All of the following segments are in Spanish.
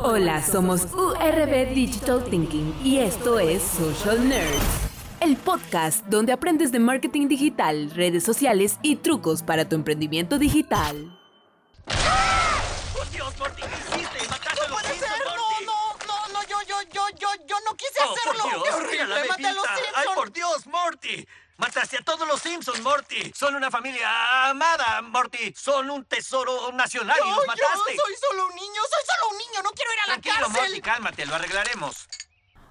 Hola, somos URB Digital Thinking y esto es Social Nerds, el podcast donde aprendes de marketing digital, redes sociales y trucos para tu emprendimiento digital. ¡Por Dios, Morty! ¿Qué hiciste? ¡Mataste a los puede Simpsons, ser! No, Morty! no, no, no, yo, yo, yo, yo, yo no quise ¡Oh, hacerlo. por Dios! ¡Qué horrible! ¡Mira la ¡Maté a los bebita! ¡Ay, Simpsons! por Dios, Morty! ¡Mataste a todos los Simpsons, Morty! Son una familia amada, Morty. Son un tesoro nacional y los yo mataste. soy solo un niño, soy solo un niño, no quiero ir a la Tranquilo, cárcel. Morty, cálmate, lo arreglaremos.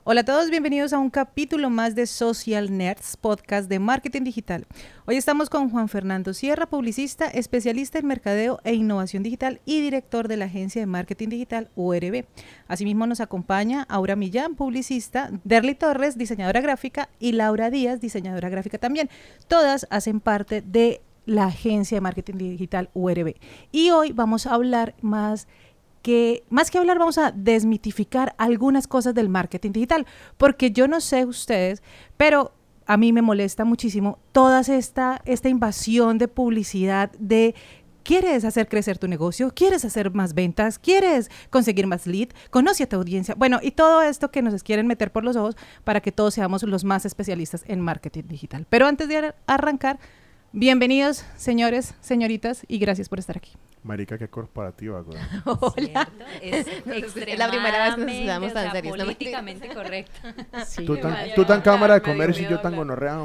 Hola a todos, bienvenidos a un capítulo más de Social Nerds, podcast de marketing digital. Hoy estamos con Juan Fernando Sierra, publicista, especialista en mercadeo e innovación digital y director de la agencia de marketing digital URB. Asimismo nos acompaña Aura Millán, publicista, Derly Torres, diseñadora gráfica y Laura Díaz, diseñadora gráfica también. Todas hacen parte de la agencia de marketing digital URB. Y hoy vamos a hablar más que más que hablar vamos a desmitificar algunas cosas del marketing digital, porque yo no sé ustedes, pero a mí me molesta muchísimo toda esta, esta invasión de publicidad de ¿Quieres hacer crecer tu negocio? ¿Quieres hacer más ventas? ¿Quieres conseguir más lead? Conoce a tu audiencia. Bueno, y todo esto que nos quieren meter por los ojos para que todos seamos los más especialistas en marketing digital. Pero antes de ar- arrancar, bienvenidos, señores, señoritas, y gracias por estar aquí. Marica, qué corporativa, güey. Hola. Es Es la primera vez que nos estamos tan extremadamente, o sea, serios, políticamente correcto. Tú tan, vale. tú tan cámara de Me comercio y yo tan gonorrea.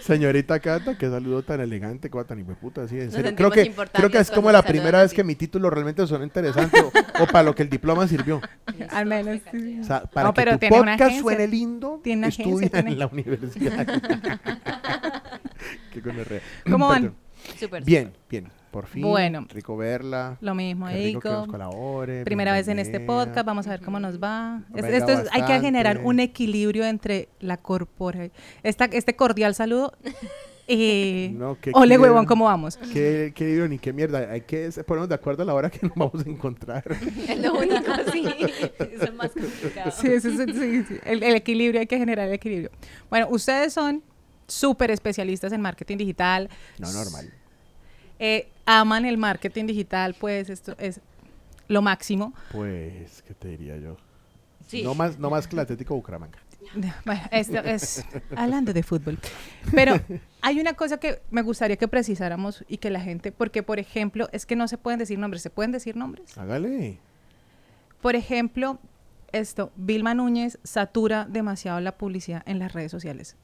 Señorita Cata, qué saludo tan elegante, cosa tan hijueputa, así, en serio. Creo que, creo que es como la primera vez que mi título realmente son interesante o, o para lo que el diploma sirvió. Al menos. sí. O sea, para No, pero que tu podcast agencia. suene lindo, Tiene una agencia, estudia tiene- en la universidad. qué gonorrea. ¿Cómo van? Perdón. Súper. Bien, bien. Por fin. Bueno. Rico verla. Lo mismo, Qué rico que nos colabore. Primera vez en este podcast, vamos a ver cómo nos va. Es- esto es- hay que generar un equilibrio entre la corpora, esta, este cordial saludo y No, qué ole quiero. huevón, ¿cómo vamos? Qué, qué libro ni qué mierda. Hay que ponernos de acuerdo a la hora que nos vamos a encontrar. Es lo único, sí. Eso es más complicado. Sí, eso es- sí, sí, El, el equilibrio, hay que generar el equilibrio. Bueno, ustedes son súper especialistas en marketing digital, No, normal. eh, aman el marketing digital, pues esto es lo máximo. Pues, ¿qué te diría yo? Sí. No más, no más que el Atlético Bucaramanga. Bueno, esto es hablando de fútbol. Pero hay una cosa que me gustaría que precisáramos y que la gente, porque por ejemplo, es que no se pueden decir nombres, ¿se pueden decir nombres? Hágale. Por ejemplo, esto, Vilma Núñez satura demasiado la publicidad en las redes sociales.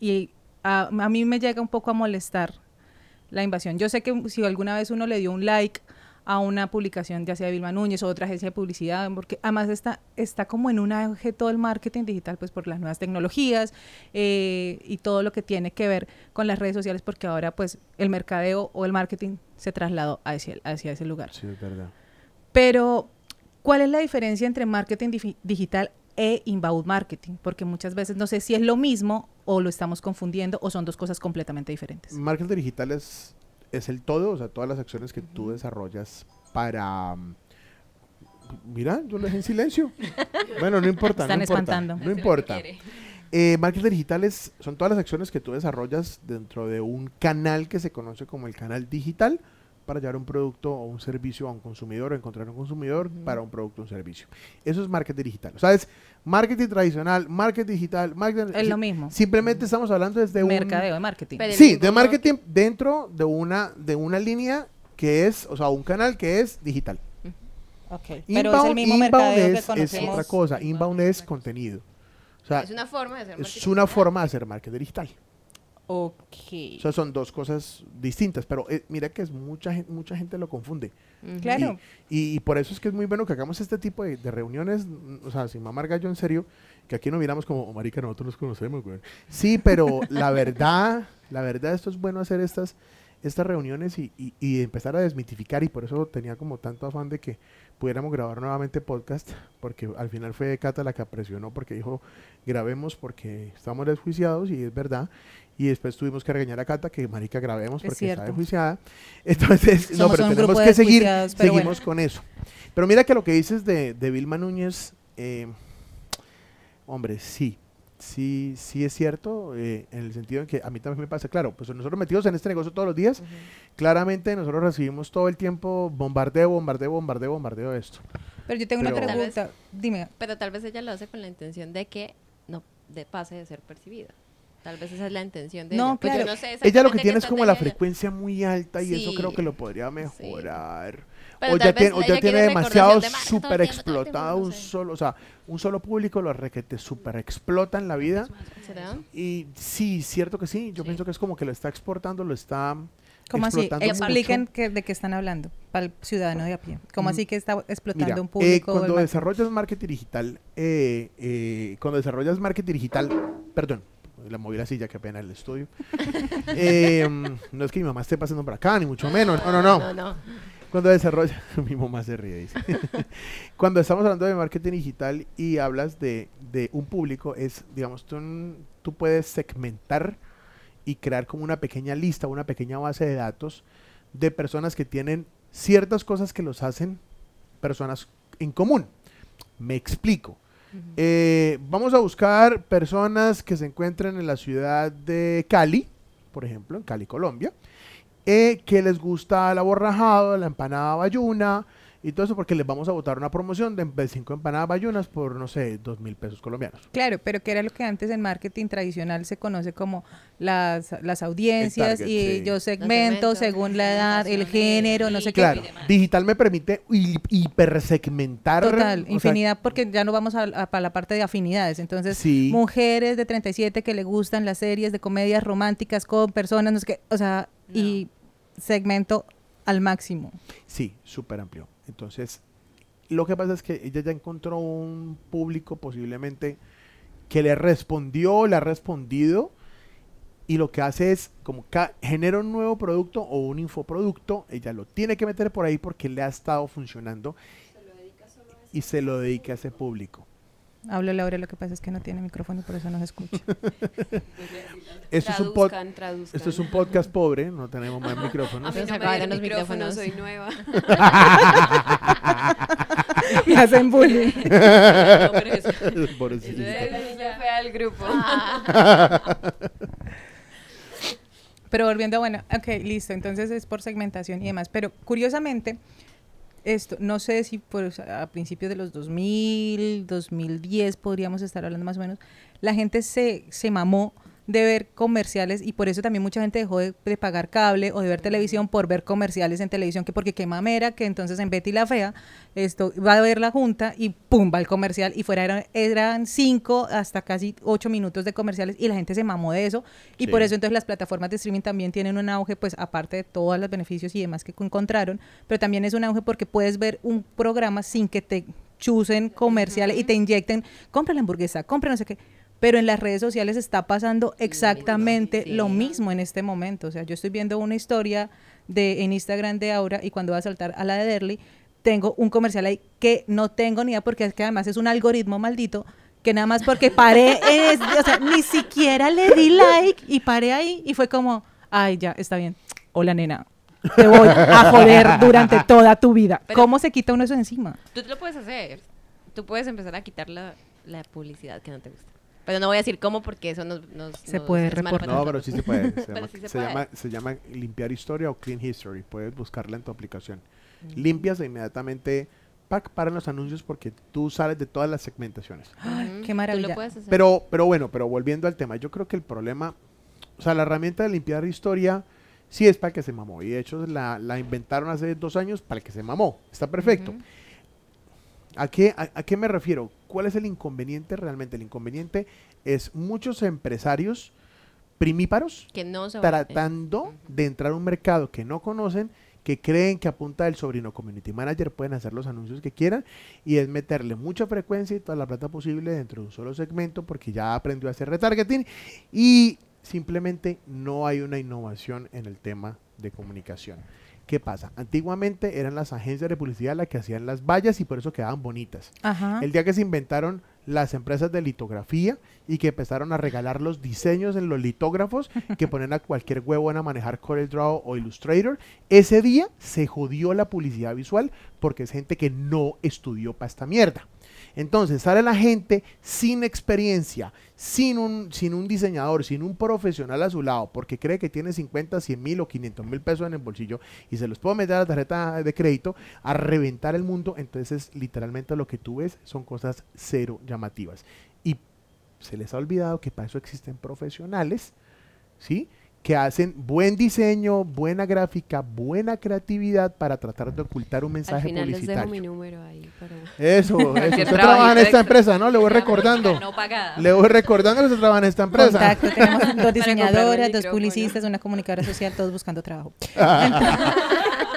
Y a, a mí me llega un poco a molestar la invasión. Yo sé que si alguna vez uno le dio un like a una publicación, ya sea de Vilma Núñez o otra agencia de publicidad, porque además está, está como en un auge todo el marketing digital, pues por las nuevas tecnologías eh, y todo lo que tiene que ver con las redes sociales, porque ahora pues el mercadeo o el marketing se trasladó hacia, hacia ese lugar. Sí, es verdad. Pero, ¿cuál es la diferencia entre marketing digi- digital e inbound marketing? Porque muchas veces no sé si es lo mismo o lo estamos confundiendo o son dos cosas completamente diferentes. Marketing digital es, es el todo, o sea, todas las acciones que tú desarrollas para... Mira, yo lo dejé en silencio. Bueno, no importa. Están no importa, espantando. No importa. Eh, marketing digital es, son todas las acciones que tú desarrollas dentro de un canal que se conoce como el canal digital para llevar un producto o un servicio a un consumidor o encontrar un consumidor para un producto o un servicio. Eso es marketing digital. O sea, es marketing tradicional, marketing digital, marketing... Es si- lo mismo. Simplemente estamos hablando desde un... Mercadeo de marketing. Pero- Sí, de marketing dentro de una, de una línea que es, o sea, un canal que es digital. Ok, Pero es el Inbound- mismo inbound mercadeo que es, otra cosa. Inbound es contenido. O sea, Es una forma de hacer es marketing. una forma de hacer marketing digital. Ok. O sea, son dos cosas distintas, pero eh, mira que es mucha gente, mucha gente lo confunde. Claro. Y, y por eso es que es muy bueno que hagamos este tipo de, de reuniones, mm, o sea, sin mamar gallo en serio, que aquí no miramos como, "Oh, marica, nosotros nos conocemos, güey. Sí, pero la verdad, la verdad, esto es bueno hacer estas, estas reuniones y, y- y empezar a desmitificar, y por eso tenía como tanto afán de que pudiéramos grabar nuevamente podcast, porque al final fue Cata la que presionó, porque dijo, grabemos porque estamos desjuiciados, y es verdad, y después tuvimos que regañar a Cata que marica grabemos Es porque está cierto. desjuiciada. Entonces, no, pero un tenemos grupo que seguir, seguimos con eso. Pero mira que lo que dices de, de Vilma Núñez, eh, hombre, sí. sí, sí es cierto, eh, en el sentido en que a mí también me pasa, claro, pues nosotros metidos en este negocio todos los días, claramente nosotros recibimos todo el tiempo bombardeo, bombardeo, bombardeo, bombardeo de esto. Pero yo tengo Pero- una vez- pregunta. Dime, Pero tal vez ella lo hace con la intención de que no de pase de ser percibida. Tal vez esa es la intención de No, ella. Pues yo claro. no sé Ella lo que tiene es como la ella- frecuencia muy alta y eso Sí. creo que lo podría mejorar. Pero o ya, tiene, o ya tiene demasiado de el súper tiempo, explotado no un sé. solo, o sea, un solo público lo requete súper explota en la vida. ¿Será? Y sí, cierto que sí, yo Sí. pienso que es como que lo está exportando, lo está ¿cómo así? Expliquen que, de qué están hablando para el ciudadano de a pie. ¿Cómo Mm, así que está explotando Mira, un eh, público? cuando del desarrollas marketing digital, eh, eh, cuando desarrollas marketing digital, perdón, la moví la silla, qué pena el estudio. Eh, no es que mi mamá esté pasando por acá, ni mucho menos. No, no, no. No, no. Cuando desarrollas, mi mamá se ríe, dice. Cuando estamos hablando de marketing digital y hablas de, de un público, es, digamos, tú, tú puedes segmentar y crear como una pequeña lista, una pequeña base de datos de personas que tienen ciertas cosas que los hacen personas en común. Me explico. Eh, vamos a buscar personas que se encuentren en la ciudad de Cali, por ejemplo, en Cali, Colombia, eh, que les gusta el aborrajado, la empanada bayuna y todo eso, porque les vamos a botar una promoción de 5 empanadas bayunas por, no sé, dos mil pesos colombianos. Claro, pero que era lo que antes en marketing tradicional se conoce como las, las audiencias target, y sí. yo segmento segmentos, según la edad, el género, no sé qué. Claro, digital me permite hi- hipersegmentar. Total, sea, infinidad, porque ya no vamos a, a- para la parte de afinidades. Entonces, Sí. mujeres de 37 que le gustan las series de comedias románticas con personas, no sé qué, o sea, y segmento al máximo. Sí, súper amplio. Entonces, lo que pasa es que ella ya encontró un público posiblemente que le respondió, le ha respondido, y lo que hace es como genera un nuevo producto o un infoproducto, ella lo tiene que meter por ahí porque le ha estado funcionando y se lo dedica a ese público. Hablo Laura, lo que pasa es que no tiene micrófono y por eso no se escucha. Esto es, un pod- Traduzcan, traduzcan. esto es un podcast pobre, no tenemos más micrófonos. A mí Se no me dieron los micrófono, micrófonos. soy nueva. Me hacen bullying. No, pero eso- Pobrecita. eso ya fue al grupo. Pero volviendo a, bueno, ok, listo, entonces es por segmentación y demás. Pero curiosamente, esto, no sé si por, sea, a principios de los 2000, 2010 podríamos estar hablando más o menos, la gente se, se mamó de ver comerciales y por eso también mucha gente dejó de, de pagar cable o de ver televisión por ver comerciales en televisión, que porque qué mamera, que entonces en Betty la Fea, esto va a ver la junta y pum, va el comercial y fuera eran, eran cinco hasta casi ocho minutos de comerciales y la gente se mamó de eso y Sí. por eso entonces las plataformas de streaming también tienen un auge, pues aparte de todos los beneficios y demás que encontraron, pero también es un auge porque puedes ver un programa sin que te chusen comerciales y te inyecten, compra la hamburguesa, compra no sé qué. Pero en las redes sociales está pasando exactamente Sí. lo mismo en este momento. O sea, yo estoy viendo una historia de en Instagram de Aura y cuando va a saltar a la de Derly, tengo un comercial ahí que no tengo ni idea porque es que además es un algoritmo maldito que nada más porque paré, es- o sea, ni siquiera le di like y paré ahí y fue como, ay, ya, está bien. Hola, nena. Te voy a joder durante toda tu vida. Pero- ¿Cómo se quita uno eso encima? Tú te lo puedes hacer. Tú puedes empezar a quitar la, la publicidad que no te gusta. Pero no voy a decir cómo porque eso nos, nos Se nos puede reportar. No, pero sí se puede. Se, llama, sí se se puede. llama- se llama limpiar historia o clean history. Puedes buscarla en tu aplicación. Mm. Limpias e inmediatamente pac, paran los anuncios porque tú sales de todas las segmentaciones. Ay, qué Tú maravilla. lo puedes hacer. Pero, pero bueno, pero volviendo al tema, yo creo que el problema, o sea, la herramienta de limpiar historia sí es para el que se mamó. Y de hecho la, la inventaron hace dos años para el que se mamó. Está perfecto. ¿A qué, a, a qué me refiero? ¿Cuál es el inconveniente realmente? El inconveniente es muchos empresarios primíparos que no se va- tratando de entrar a un mercado que no conocen, que creen que a punta del sobrino community manager pueden hacer los anuncios que quieran y es meterle mucha frecuencia y toda la plata posible dentro de un solo segmento porque ya aprendió a hacer retargeting y simplemente no hay una innovación en el tema de comunicación. ¿Qué pasa? Antiguamente eran las agencias de publicidad las que hacían las vallas y por eso quedaban bonitas. Ajá. El día que se inventaron las empresas de litografía y que empezaron a regalar los diseños en los litógrafos que ponen a cualquier huevo a manejar CorelDRAW o Illustrator. Ese día se jodió la publicidad visual porque es gente que no estudió para esta mierda. Entonces sale la gente sin experiencia, sin un, sin un diseñador, sin un profesional a su lado, porque cree que tiene 50, 100 mil o 500 mil pesos en el bolsillo y se los puede meter a la tarjeta de crédito a reventar el mundo. Entonces literalmente lo que tú ves son cosas cero llamativas. Y se les ha olvidado que para eso existen profesionales, ¿sí? Que hacen buen diseño, buena gráfica, buena creatividad para tratar de ocultar un Al mensaje final les dejo mi número ahí para... Eso, eso. Usted trabaja en esta extra. empresa, ¿no? Le voy recordando. No pagada. Le voy recordando que usted trabaja en esta empresa. Contacto, tenemos dos diseñadoras, dos publicistas, una comunicadora social, todos buscando trabajo.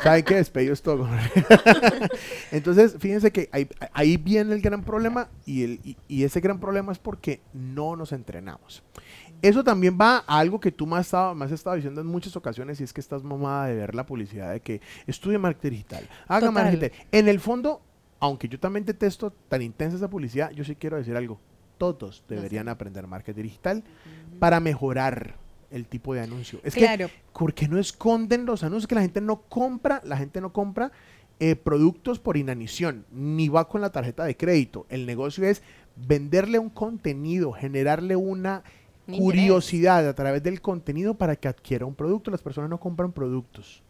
¿Saben qué? Despedido es todo. Entonces, fíjense que ahí, ahí viene el gran problema y, el, y, y ese gran problema es porque no nos entrenamos. Eso también va a algo que tú me has, estado, me has estado diciendo en muchas ocasiones y es que estás mamada de ver la publicidad de que estudie marketing digital, haga Total. marketing digital. En el fondo, aunque yo también detesto tan intensa esa publicidad, yo sí quiero decir algo. Todos deberían aprender marketing digital para mejorar el tipo de anuncio. Es que claro, ¿por qué no esconden los anuncios? Que la gente no compra, la gente no compra eh, productos por inanición, ni va con la tarjeta de crédito. El negocio es venderle un contenido, generarle una Curiosidad a través del contenido para que adquiera un producto. Las personas no compran productos.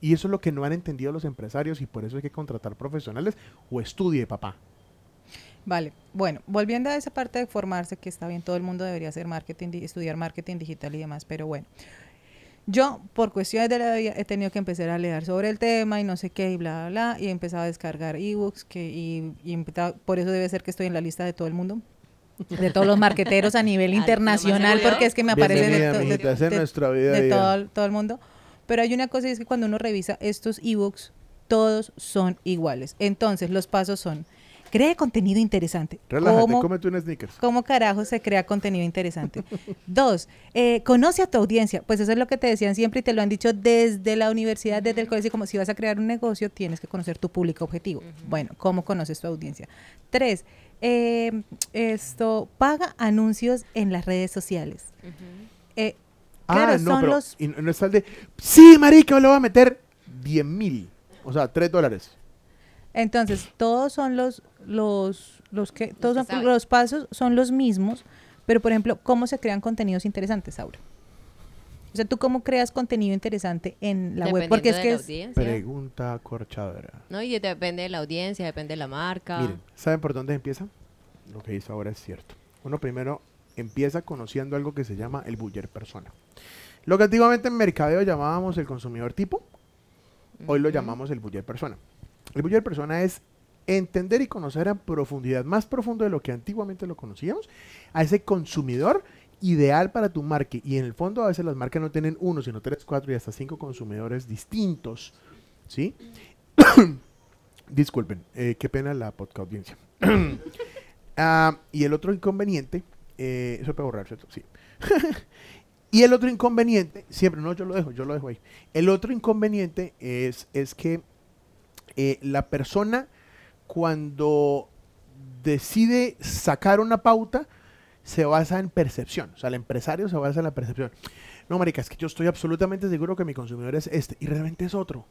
Y eso es lo que no han entendido los empresarios y por eso hay que contratar profesionales o estudie, papá. Vale, bueno, volviendo a esa parte de formarse, que está bien, todo el mundo debería hacer marketing, di- estudiar marketing digital y demás, pero bueno, yo por cuestiones de la vida he tenido que empezar a leer sobre el tema y no sé qué y bla, bla, bla, y he empezado a descargar ebooks, que, y, y por eso debe ser que estoy en la lista de todo el mundo, de todos los marqueteros a nivel internacional, ¿nomás porque es que me aparece de, Bienvenida, to- de- mijita, esa es de- nuestra vida. de día. todo, el- todo el mundo. Pero hay una cosa y es que cuando uno revisa estos ebooks, todos son iguales. Entonces, los pasos son, cree contenido interesante. Relájate, ¿Cómo, cómete un sneakers. ¿Cómo carajo se crea contenido interesante? Dos, eh, conoce a tu audiencia. Pues eso es lo que te decían siempre y te lo han dicho desde la universidad, desde el colegio, como si vas a crear un negocio, tienes que conocer tu público objetivo. Bueno, ¿cómo conoces tu audiencia? Tres, eh, esto, paga anuncios en las redes sociales. Eh, claro, ah, no, son pero los... y no está el de, sí, marica, le voy a meter 10 mil. O sea, 3 dólares. Entonces, todos son los, los, los que, todos son- los pasos son los mismos, pero por ejemplo, ¿cómo se crean contenidos interesantes, Aura? O sea, ¿tú cómo creas contenido interesante en la web? Porque es que la es, audiencia. Pregunta corchadora. No, y depende de la audiencia, depende de la marca. Miren, ¿saben por dónde empieza? Lo que dice ahora es cierto. Uno primero empieza conociendo algo que se llama el buyer persona. Lo que antiguamente en mercadeo llamábamos el consumidor tipo, hoy lo llamamos el buyer persona. El buyer persona es entender y conocer a profundidad, más profundo de lo que antiguamente lo conocíamos, a ese consumidor ideal para tu marca. Y en el fondo a veces las marcas no tienen uno, sino tres, cuatro y hasta cinco consumidores distintos. ¿Sí? Disculpen, eh, qué pena la podcast audiencia. Ah, y el otro inconveniente, eh, eso puede borrar, ¿cierto? Sí. y el otro inconveniente, siempre, no, yo lo dejo, yo lo dejo ahí. El otro inconveniente es, es que eh, la persona cuando decide sacar una pauta, se basa en percepción. O sea, el empresario se basa en la percepción. No, marica, es que yo estoy absolutamente seguro que mi consumidor es este y realmente es otro.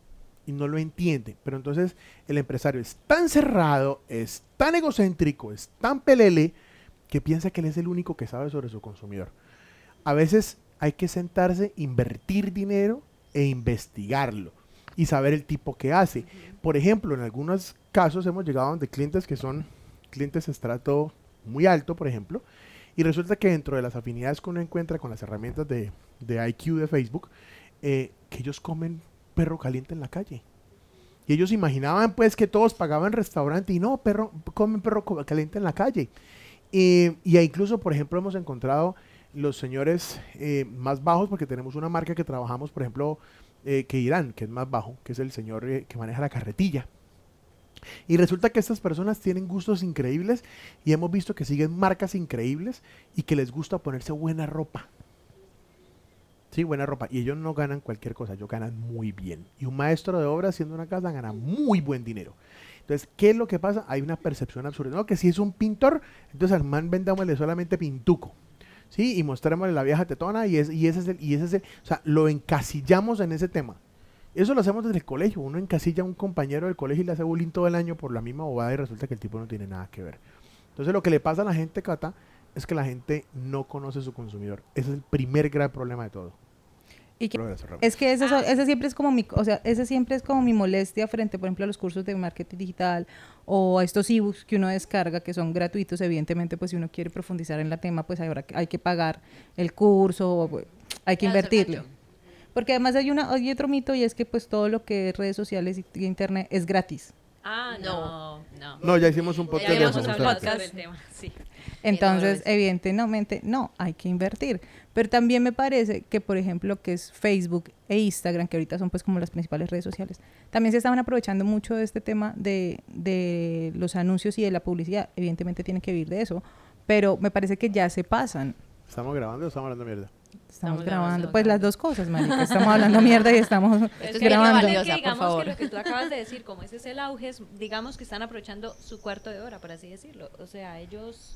Y no lo entiende. Pero entonces el empresario es tan cerrado, es tan egocéntrico, es tan pelele, que piensa que él es el único que sabe sobre su consumidor. A veces hay que sentarse, invertir dinero e investigarlo y saber el tipo que hace. Por ejemplo, en algunos casos hemos llegado donde clientes que son clientes de estrato muy alto, por ejemplo, y resulta que dentro de las afinidades que uno encuentra con las herramientas de, de IQ de Facebook, eh, que ellos comen perro caliente en la calle. Y ellos imaginaban pues que todos pagaban restaurante y no, perro, comen perro caliente en la calle. Y ahí incluso, por ejemplo, hemos encontrado los señores eh, más bajos, porque tenemos una marca que trabajamos, por ejemplo, eh, que Irán, que es más bajo, que es el señor que maneja la carretilla. Y resulta que estas personas tienen gustos increíbles y hemos visto que siguen marcas increíbles y que les gusta ponerse buena ropa. Sí, buena ropa. Y ellos no ganan cualquier cosa, ellos ganan muy bien. Y un maestro de obra haciendo una casa gana muy buen dinero. Entonces, ¿qué es lo que pasa? Hay una percepción absurda. No, que si es un pintor, entonces al man vendámosle solamente pintuco. ¿Sí? Y mostrémosle la vieja tetona y, es, y ese es el, y ese es el- o sea, lo encasillamos en ese tema. Eso lo hacemos desde el colegio. Uno encasilla a un compañero del colegio y le hace bullying todo el año por la misma bobada y resulta que el tipo no tiene nada que ver. Entonces, lo que le pasa a la gente, Cata, es que la gente no conoce a su consumidor. Ese es el primer gran problema de todo. Y que-. Es que ese, so- ese siempre es como mi, o sea, ese siempre es como mi molestia frente, por ejemplo, a los cursos de marketing digital o a estos ebooks que uno descarga que son gratuitos, evidentemente, pues si uno quiere profundizar en la tema, pues que- hay que pagar el curso, o, pues, hay que invertirle. Porque además hay una hay otro mito y es que pues todo lo que es redes sociales y, y internet es gratis. Ah, no, no. No, ya hicimos un podcast Ya de habíamos eso. hablado justamente. sobre el tema, sí. Entonces, es. evidentemente, no, hay que invertir. Pero también me parece que, por ejemplo, que es Facebook e Instagram, que ahorita son pues como las principales redes sociales, también se estaban aprovechando mucho de este tema de, de los anuncios y de la publicidad. Evidentemente tienen que vivir de eso, pero me parece que ya se pasan. ¿Estamos grabando o estamos hablando mierda? Estamos, Estamos grabando, grabando. pues las dos cosas, marica. Estamos hablando mierda y estamos es grabando. valioso. que valiosa, por digamos favor. que lo que tú acabas de decir, como ese es el auge, es, digamos que están aprovechando su cuarto de hora, por así decirlo. O sea, ellos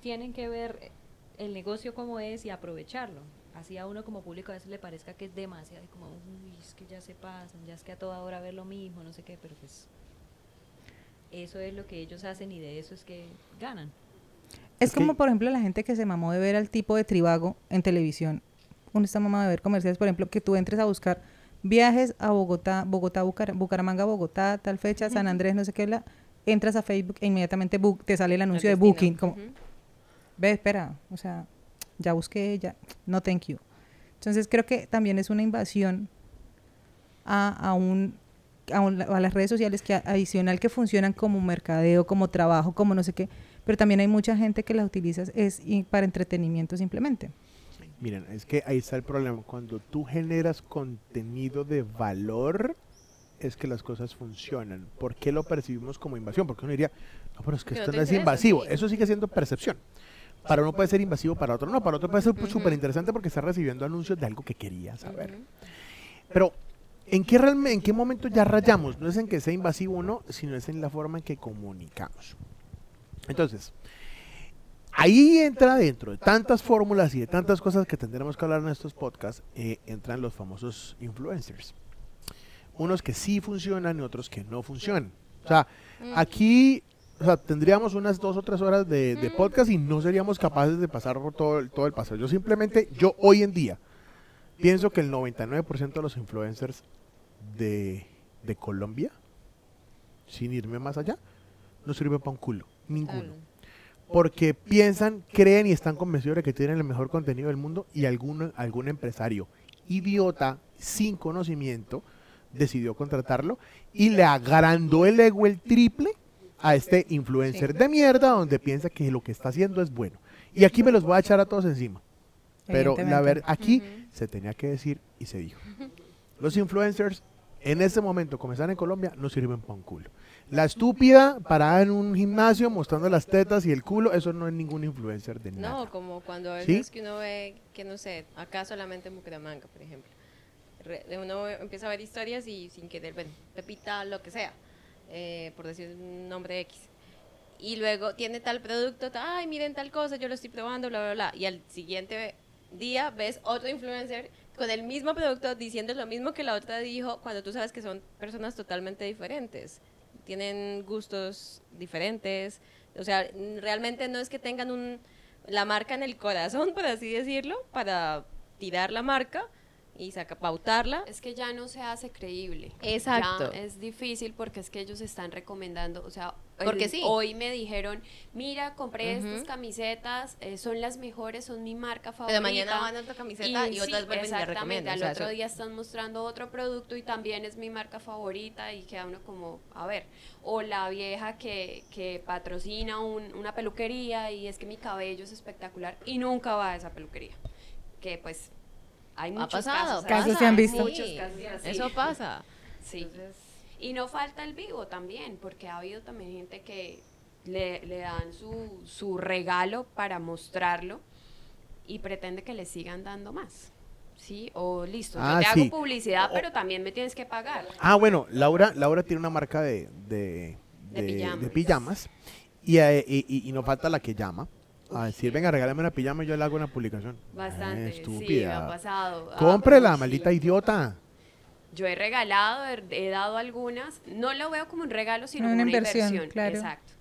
tienen que ver el negocio como es y aprovecharlo. Así a uno como público a veces le parezca que es demasiado, y como, uy, es que ya se pasan, ya es que a toda hora ver lo mismo, no sé qué, pero pues eso es lo que ellos hacen y de eso es que ganan. Es Es que- como, por ejemplo, la gente que se mamó de ver al tipo de Tribago en televisión. Uno está mamado de ver comerciales, por ejemplo, que tú entres a buscar viajes a Bogotá, Bogotá, Bucar- Bucaramanga, Bogotá, tal fecha, San Andrés, no sé qué, bla. entras a Facebook e inmediatamente book- te sale el anuncio de. Booking. Como, ve, espera, o sea, ya busqué, ya, no thank you. Entonces creo que también es una invasión a, a un a, un- a las redes sociales que adicional que funcionan como mercadeo, como trabajo, como no sé qué, pero también hay mucha gente que las utiliza es para entretenimiento simplemente. Miren, es que ahí está el problema. Cuando tú generas contenido de valor, es que las cosas funcionan. ¿Por qué lo percibimos como invasión? Porque uno diría, no, pero es que esto no es invasivo. sí. Eso sigue siendo percepción. Para uno puede ser invasivo, para otro no. Para otro puede ser súper interesante porque está recibiendo anuncios de algo que quería saber. Pero, ¿en qué, realme- ¿en qué momento ya rayamos? No es en que sea invasivo o no, sino es en la forma en que comunicamos. Entonces, ahí entra dentro de tantas fórmulas y de tantas cosas que tendremos que hablar en estos podcasts, eh, entran los famosos influencers. Unos que sí funcionan y otros que no funcionan. O sea, aquí o sea, tendríamos unas dos o tres horas de, de podcast y no seríamos capaces de pasar por todo, el- todo el paseo. Yo simplemente, yo hoy en día, pienso que el 99% de los influencers de, de Colombia, sin irme más allá, no sirve para un culo. Ninguno. Porque piensan, creen y están convencidos de que tienen el mejor contenido del mundo y algún, algún empresario idiota, sin conocimiento, decidió contratarlo y le agrandó el ego el triple a este influencer de mierda donde piensa que lo que está haciendo es bueno. Y aquí me los voy a echar a todos encima. Pero la verdad, aquí se tenía que decir y se dijo. Los influencers en este momento, están en Colombia, no sirven para un culo. La estúpida parada en un gimnasio mostrando las tetas y el culo, eso no es ningún influencer de nada. No, como cuando a ¿Sí? veces que uno ve, que no sé, acá solamente en Bucaramanga, por ejemplo. Uno empieza a ver historias y sin querer, bueno, Pepita, lo que sea, eh, por decir un nombre X. Y luego tiene tal producto, ay, miren tal cosa, yo lo estoy probando, bla, bla, bla. Y al siguiente día ves otro influencer con el mismo producto diciendo lo mismo que la otra dijo, cuando tú sabes que son personas totalmente diferentes. Tienen gustos diferentes. O sea, realmente no es que tengan un, la marca en el corazón, por así decirlo, para tirar la marca y saca, pautarla. Es que ya no se hace creíble. Exacto. Ya es difícil porque es que ellos están recomendando, o sea, Porque el- sí. hoy me dijeron, mira, compré estas camisetas, eh, son las mejores, son mi marca favorita. Pero mañana van a otra camiseta y, otras vuelven y la exactamente, al o sea, otro eso- día están mostrando otro producto y también es mi marca favorita y queda uno como, a ver, o la vieja que, que patrocina un- una peluquería y es que mi cabello es espectacular y nunca va a esa peluquería. Que pues hay ha muchos pasado. casos. Se han visto. Muchos Sí, casos así. Eso pasa. Sí. Y no falta el vivo también, porque ha habido también gente que le, le dan su, su regalo para mostrarlo y pretende que le sigan dando más. ¿sí? O listo, Ah, yo te sí. hago publicidad, pero también me tienes que pagar. Ah, bueno, Laura, Laura tiene una marca de, de, De de- pijamas. de pijamas y, eh, y, y- y no falta la que llama a decir, venga, regálame una pijama y yo le hago una publicación. Bastante, Eh, sí, estúpida. me ha pasado. Ah, Cómprela, sí. maldita idiota. Yo he regalado, he, he dado algunas, no lo veo como un regalo, sino Una como una inversión, inversión. claro. Exacto.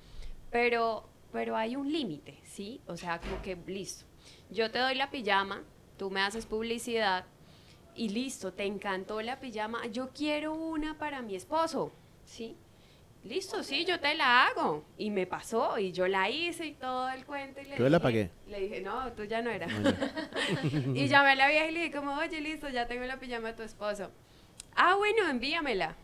Pero, pero hay un límite, ¿sí? O sea, como que listo. Yo te doy la pijama, tú me haces publicidad y listo, te encantó la pijama. Yo quiero una para mi esposo, ¿sí? Listo, sí, yo te la hago. Y me pasó, y yo la hice y todo el cuento. Y le Yo la dije- pagué. Le dije, no, tú ya no eras. Y llamé a la vieja y le dije, como, oye, listo, ya tengo la pijama de tu esposo. Ah, bueno, envíamela.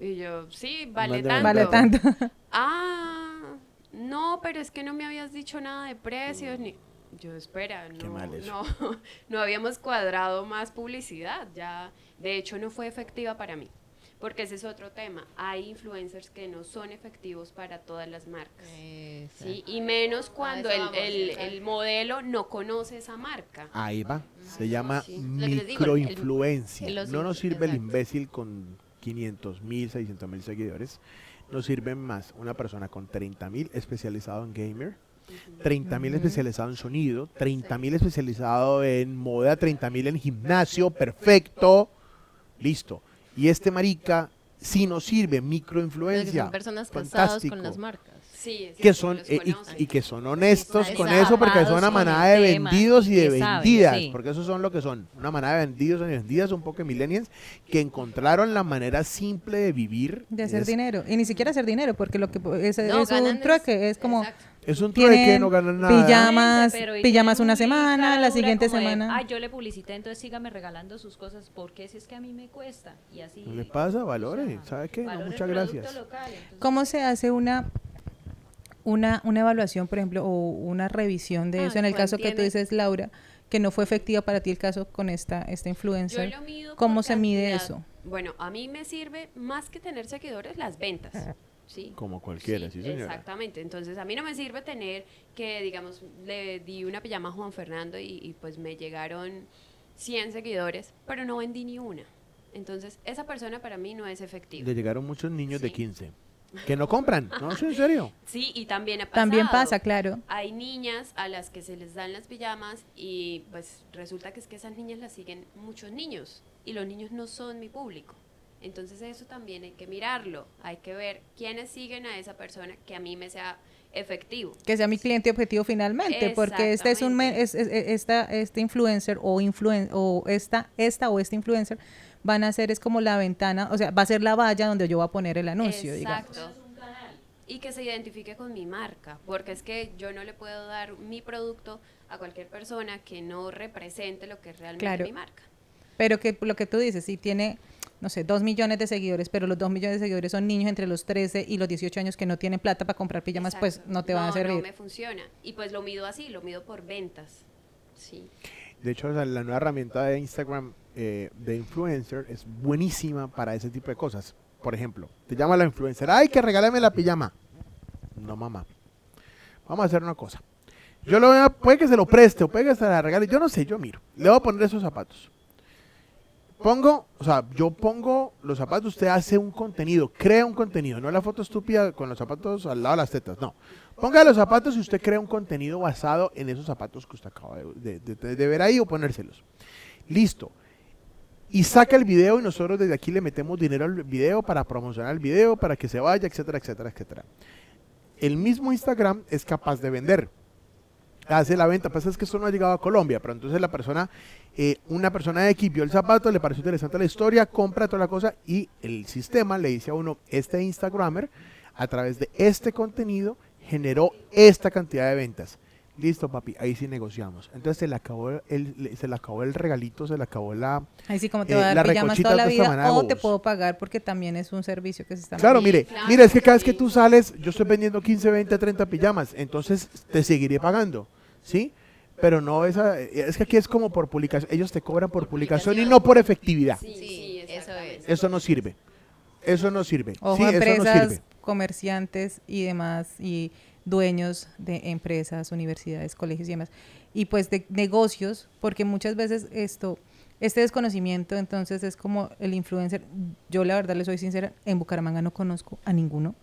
Y yo, sí, vale tanto. Vale tanto. Ah, no, pero es que no me habías dicho nada de precios ni... Yo, espera, Qué no, no, no habíamos cuadrado más publicidad, ya, de hecho no fue efectiva para mí, porque ese es otro tema, hay influencers que no son efectivos para todas las marcas, ¿sí? Y menos cuando el, el- modelo no conoce esa marca. Ahí va. Se llama Sí. Microinfluencia. No nos sirve el imbécil con 500 mil, 600 mil seguidores. Nos sirve más una persona con 30 mil especializado en gamer, 30 mil especializado en sonido, 30 mil especializado en moda, 30 mil en gimnasio, perfecto, listo. Y este marica sí nos sirve, que microinfluencia. son personas casadas fantástico. con las marcas. Sí, que son eh, y, que son honestos con eso porque son una manada de vendidos y de saben, vendidas sí. porque esos son lo que son una manada de vendidos y vendidas un poco de millennials que encontraron la manera simple de vivir De hacer es, dinero. Y ni siquiera hacer dinero, porque lo que es, No, es ganan un es- trueque, es como Exacto. Es un trueque no ganan nada pijamas, Pero pijamas una semana, la siguiente semana. Ay, yo le publicité, entonces sígame regalando sus cosas, porque si es que a mí me cuesta. Y así. ¿No le pasa? Valore, ¿sabe qué? No, muchas gracias. local, ¿Cómo se hace una, una, una evaluación, por ejemplo, o una revisión de Ah, eso? En el ¿cuál caso que tú dices, Laura, que no fue efectiva para ti el caso con esta, esta Yo influencer. lo mido ¿Cómo se mide cantidad. eso? Bueno, a mí me sirve más que tener seguidores las ventas. Sí. como cualquiera, sí, señora Exactamente. Entonces, a mí no me sirve tener que, digamos, le di una pijama a Juan Fernando y, y, pues me llegaron 100 seguidores, pero no vendí ni una. Entonces, esa persona para mí no es efectiva. le llegaron muchos niños de Sí. 15 que no compran no sí, en serio Sí, y también ha También pasa, claro. Hay niñas a las que se les dan las pijamas y pues resulta que es que esas niñas las siguen muchos niños y los niños no son mi público. Entonces eso también hay que mirarlo, hay que ver quiénes siguen a esa persona que a mí me sea efectivo. Que sea mi cliente objetivo finalmente, porque este es un es, es- es- esta este influencer o influen o esta esta o este influencer van a ser es como la ventana, o sea, va a ser la valla donde yo voy a poner el anuncio, digamos. Exacto. Y que se identifique con mi marca, porque es que yo no le puedo dar mi producto a cualquier persona que no represente lo que es realmente Claro. mi marca. Pero que lo que tú dices, si tiene, no sé, dos millones de seguidores, pero los dos millones de seguidores son niños entre los 13 y los 18 años que no tienen plata para comprar pijamas, pues no te van a No servir. me funciona. Y pues lo mido así, lo mido por ventas. Sí. De hecho, la nueva herramienta de Instagram eh, de influencer es buenísima para ese tipo de cosas. Por ejemplo, te llama la influencer, ay, que regálame la pijama. No, mamá. Vamos a hacer una cosa. Yo lo voy a, puede que se lo preste o puede que se la regale, yo no sé, yo miro. Le voy a poner esos zapatos. Pongo, o sea, yo pongo los zapatos, usted hace un contenido, crea un contenido, no la foto estúpida con los zapatos al lado de las tetas, no. Ponga los zapatos y usted crea un contenido basado en esos zapatos que usted acaba de, ver ahí o ponérselos. Listo. Y saca el video y nosotros desde aquí le metemos dinero al video para promocionar el video, para que se vaya, etcétera, etcétera, etcétera. El mismo Instagram es capaz de vender. Hace la venta, pasa es que esto no ha llegado a Colombia, pero entonces la persona, eh, una persona de aquí vio el zapato, le pareció interesante la historia, compra toda la cosa y el sistema le dice a uno, este Instagramer, a través de este contenido, generó esta cantidad de ventas. Listo, papi, ahí sí negociamos. Entonces se le acabó el, se le acabó el regalito, se le acabó la... Ahí sí, como te eh, va a dar pijamas toda la vida o te puedo pagar porque también es un servicio que se está Claro, mire, claro, mire, es que cada vez que tú sales, yo estoy vendiendo 15, 20, 30 pijamas, entonces te seguiré pagando, ¿sí? Pero no esa, es que aquí es como por publicación, ellos te cobran por publicación y no por efectividad. Sí, eso es. Eso no sirve. Eso no sirve. Ojo, sí, eso no empresas, sirve. comerciantes y demás, y dueños de empresas, universidades, colegios y demás. Y pues de negocios, porque muchas veces esto, este desconocimiento, entonces es como el influencer. Yo la verdad le soy sincera, en Bucaramanga no conozco a ninguno.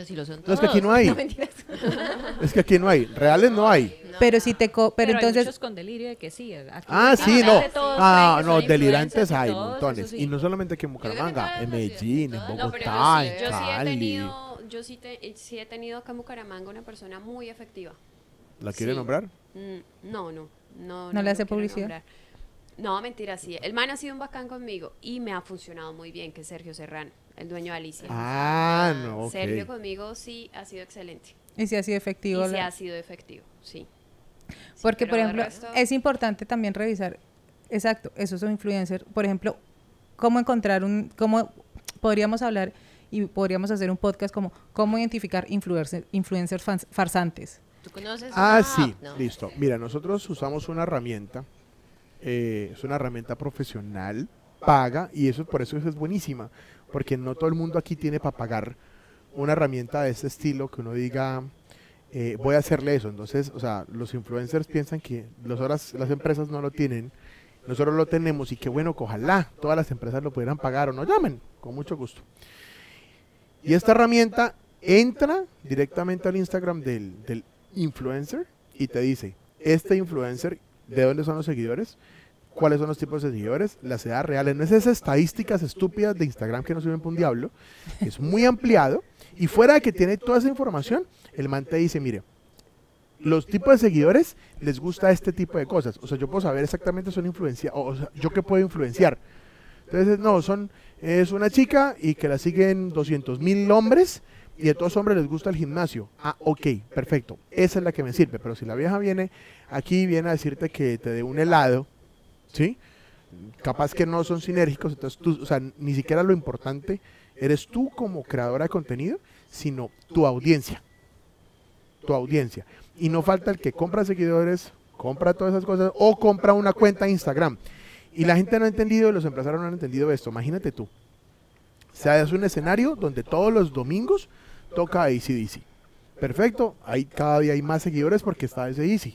Pero si lo son No, es que aquí no hay. mentiras. Es que aquí no hay. Reales no hay. Pero si te co- pero, Pero, hay entonces muchos con delirio de que sí. aquí- Ah, sí, no. Ah, no, delirantes hay todos, montones. sí. Y no solamente aquí en Bucaramanga, en Medellín, en No, pero Bogotá, en yo sí he Cali. tenido, yo sí, te- sí he tenido acá en Bucaramanga una persona muy efectiva. ¿La quiere Sí. nombrar? Mm, No, no, no. ¿No le hace publicidad? nombrar. No, mentira, sí. El man ha sido un bacán conmigo y me ha funcionado muy bien, que es Sergio Serrano, el dueño de Alicia. Ah, no, ok. Sergio conmigo sí ha sido excelente. y si ha sido efectivo. Y sí la- ha sido efectivo, sí. Porque, por ejemplo, resto- es importante también revisar, exacto, esos son influencers. Por ejemplo, cómo encontrar un, cómo podríamos hablar y podríamos hacer un podcast como cómo identificar influencer- influencers fans- farsantes. ¿Tú conoces? Ah, una sí? No. listo. Mira, nosotros usamos una herramienta, eh, es una herramienta profesional, paga, y eso por eso es buenísima, porque no todo el mundo aquí tiene para pagar una herramienta de este estilo que uno diga, eh, voy a hacerle eso. Entonces, o sea, los influencers piensan que los las empresas no lo tienen, nosotros lo tenemos, y qué bueno que ojalá todas las empresas lo pudieran pagar o nos llamen, con mucho gusto. Y esta herramienta entra directamente al Instagram del, del influencer y te dice, este influencer, ¿de dónde son los seguidores? ¿Cuáles son los tipos de seguidores? Las edades reales. No es esas estadísticas estúpidas de Instagram que no sirven para un diablo. Es muy ampliado. Y fuera de que tiene toda esa información, el man te dice, mire, los tipos de seguidores les gusta este tipo de cosas. O sea, yo puedo saber exactamente son influencia, o, sea, yo qué puedo influenciar. Entonces, no, son, es una chica y que la siguen 200 mil hombres y a todos hombres les gusta el gimnasio. Ah, ok, perfecto. Esa es la que me sirve. Pero si la vieja viene aquí, viene a decirte que te dé un helado, ¿sí? Capaz que no son sinérgicos, entonces tú, o sea, ni siquiera lo importante eres tú como creadora de contenido, sino tu audiencia. Tu audiencia. Y no falta el que compra seguidores, compra todas esas cosas, o compra una cuenta de Instagram. Y la gente no ha entendido, los empresarios no han entendido esto. Imagínate tú. Se hace un escenario donde todos los domingos toca ACDC. Perfecto, ahí cada día hay más seguidores porque está ACDC.